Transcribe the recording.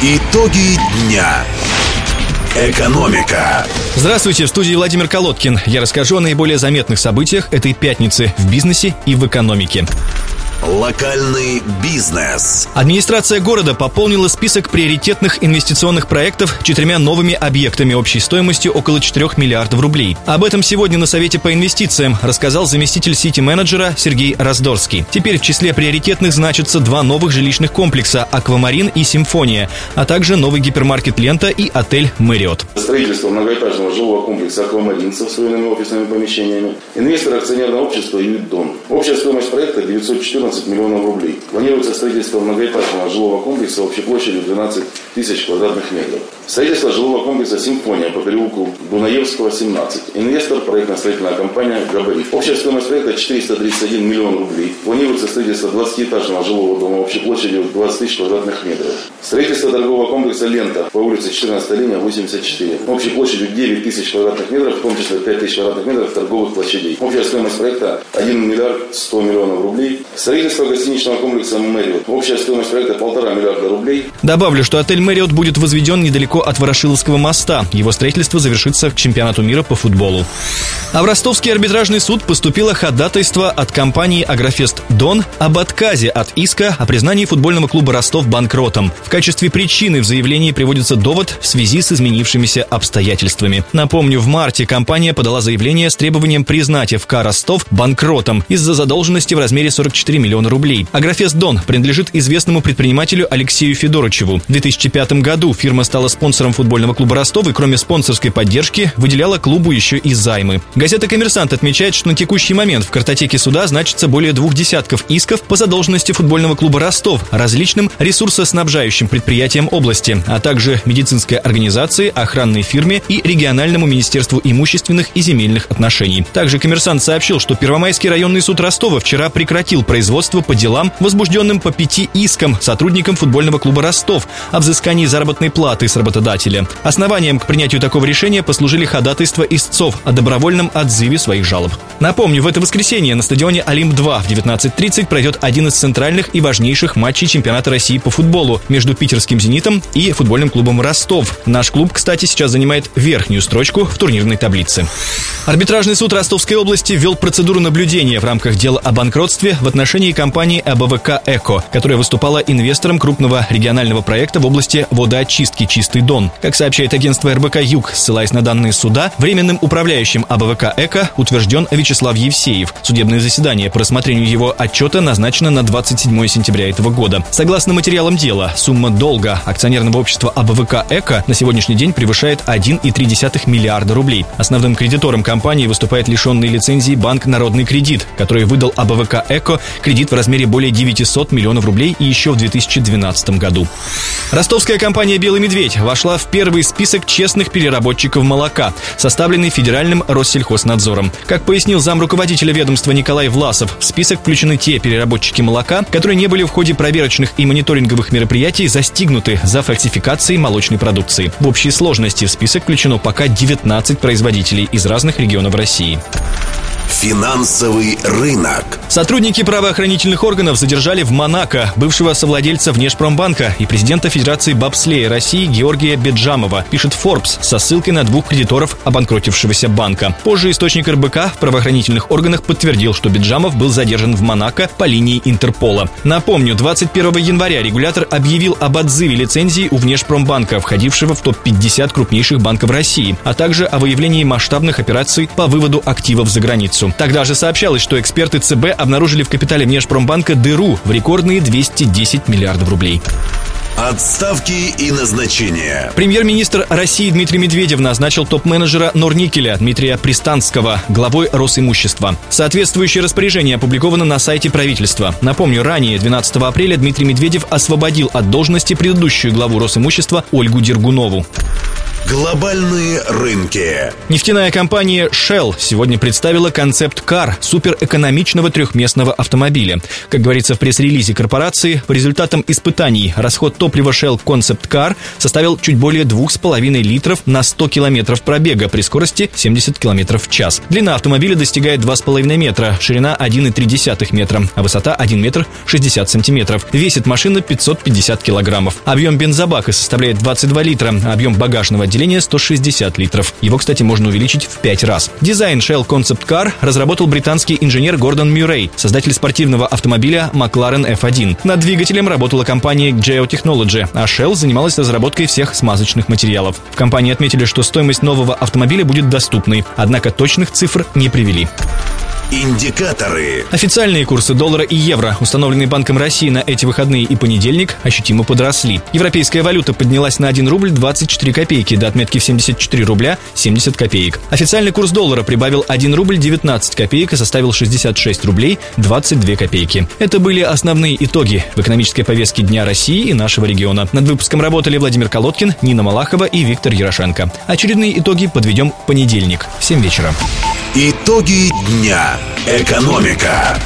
Итоги дня. Экономика. Здравствуйте, в студии Владимир Колодкин. Я расскажу о наиболее заметных событиях этой пятницы в бизнесе и в экономике. Локальный бизнес. Администрация города пополнила список приоритетных инвестиционных проектов четырьмя новыми объектами общей стоимостью около 4 миллиардов рублей. Об этом сегодня на Совете по инвестициям рассказал заместитель сити-менеджера Сергей Раздорский. Теперь в числе приоритетных значатся два новых жилищных комплекса «Аквамарин» и «Симфония», а также новый гипермаркет «Лента» и отель «Мэриот». Строительство многоэтажного жилого комплекса «Аквамарин» со встроенными офисными помещениями. Инвестор акционерного общества «Юидон». Общая стоимость проекта 914 15 миллионов рублей. Планируется строительство многоэтажного жилого комплекса общей площадью 12 тысяч квадратных метров. Строительство жилого комплекса «Симфония» по переулку Дунаевского, 17. Инвестор – проектно-строительная компания «Габарит». Общая стоимость проекта 431 миллион рублей. Планируется строительство 20-этажного жилого дома общей площадью 20 тысяч квадратных метров. Строительство торгового комплекса «Лента» по улице 14 линия, 84. Общей площадью 9 тысяч квадратных метров, в том числе 5 тысяч квадратных метров торговых площадей. Общая стоимость проекта 1 миллиард 100 миллионов рублей. Гостиничного комплекса «Мэриот». Общая стоимость проекта полтора миллиарда рублей. Добавлю, что отель «Мэриот» будет возведен недалеко от Ворошиловского моста. Его строительство завершится к чемпионату мира по футболу. А в Ростовский арбитражный суд поступило ходатайство от компании «Агрофест Дон» об отказе от иска о признании футбольного клуба «Ростов» банкротом. В качестве причины в заявлении приводится довод в связи с изменившимися обстоятельствами. Напомню, в марте компания подала заявление с требованием признать ФК «Ростов» банкротом из-за задолженности в размере 44 миллиона рублей. «Агрофест Дон» принадлежит известному предпринимателю Алексею Федорычеву. В 2005 году фирма стала спонсором футбольного клуба «Ростов» и кроме спонсорской поддержки выделяла клубу еще и займы. Газета «Коммерсант» отмечает, что на текущий момент в картотеке суда значится более двух десятков исков по задолженности футбольного клуба «Ростов» различным ресурсоснабжающим предприятиям области, а также медицинской организации, охранной фирме и региональному министерству имущественных и земельных отношений. Также «Коммерсант» сообщил, что Первомайский районный суд Ростова вчера прекратил производство по делам, возбужденным по пяти искам сотрудникам футбольного клуба «Ростов» о взыскании заработной платы с работодателя. Основанием к принятию такого решения послужили ходатайства истцов о добровольном отзыве своих жалоб. Напомню, в это воскресенье на стадионе «Олимп-2» в 19.30 пройдет один из центральных и важнейших матчей чемпионата России по футболу между питерским «Зенитом» и футбольным клубом «Ростов». Наш клуб, кстати, сейчас занимает верхнюю строчку в турнирной таблице. Арбитражный суд Ростовской области ввел процедуру наблюдения в рамках дела о банкротстве в отношении компании АБВК «Эко», которая выступала инвестором крупного регионального проекта в области водоочистки «Чистый Дон». Как сообщает агентство РБК «Юг», ссылаясь на данные суда, временным управляющим АБВК «Эко» утвержден Вячеслав Евсеев. Судебное заседание по рассмотрению его отчета назначено на 27 сентября этого года. Согласно материалам дела, сумма долга акционерного общества АБВК «Эко» на сегодняшний день превышает 1,3 миллиарда рублей. Основным кредитором компании выступает лишенный лицензии банк «Народный кредит», который выдал АБВК «Эко» кредит в размере более 900 миллионов рублей и еще в 2012 году. Ростовская компания «Белый медведь» вошла в первый список честных переработчиков молока, составленный Федеральным Россельхознадзором. Как пояснил зам руководителя ведомства Николай Власов, в список включены те переработчики молока, которые не были в ходе проверочных и мониторинговых мероприятий застигнуты за фальсификацией молочной продукции. В общей сложности в список включено пока 19 производителей из разных регионов России. Финансовый рынок. Сотрудники правоохранительных органов задержали в Монако бывшего совладельца Внешпромбанка и президента Федерации бобслея России Георгия Беджамова, пишет Forbes со ссылкой на двух кредиторов обанкротившегося банка. Позже источник РБК в правоохранительных органах подтвердил, что Беджамов был задержан в Монако по линии Интерпола. Напомню, 21 января регулятор объявил об отзыве лицензии у Внешпромбанка, входившего в топ-50 крупнейших банков России, а также о выявлении масштабных операций по выводу активов за границу. Тогда же сообщалось, что эксперты ЦБ обнаружили в капитале Внешпромбанка дыру в рекордные 210 миллиардов рублей. Отставки и назначения. Премьер-министр России Дмитрий Медведев назначил топ-менеджера Норникеля Дмитрия Пристанского главой Росимущества. Соответствующее распоряжение опубликовано на сайте правительства. Напомню, ранее, 12 апреля, Дмитрий Медведев освободил от должности предыдущую главу Росимущества Ольгу Дергунову. Глобальные рынки. Нефтяная компания Shell сегодня представила концепт CAR – суперэкономичного трехместного автомобиля. Как говорится в пресс-релизе корпорации, по результатам испытаний расход топлива Shell Concept Car составил чуть более 2,5 литров на 100 километров пробега при скорости 70 километров в час. Длина автомобиля достигает 2,5 метра, ширина 1,3 метра, а высота 1 метр 60 сантиметров. Весит машина 550 килограммов. Объем бензобака составляет 22 литра, объем багажного отделения 160 литров. Его, кстати, можно увеличить в 5 раз. Дизайн Shell Concept Car разработал британский инженер Гордон Мюррей, создатель спортивного автомобиля McLaren F1. Над двигателем работала компания Geotechnology, а Shell занималась разработкой всех смазочных материалов. В компании отметили, что стоимость нового автомобиля будет доступной, однако точных цифр не привели. Индикаторы. Официальные курсы доллара и евро, установленные Банком России на эти выходные и понедельник, ощутимо подросли. Европейская валюта поднялась на 1 рубль 24 копейки до отметки в 74 рубля 70 копеек. Официальный курс доллара прибавил 1 рубль 19 копеек и составил 66 рублей 22 копейки. Это были основные итоги в экономической повестке Дня России и нашего региона. Над выпуском работали Владимир Колодкин, Нина Малахова и Виктор Ярошенко. Очередные итоги подведем в понедельник в 7 вечера. Итоги дня. Экономика.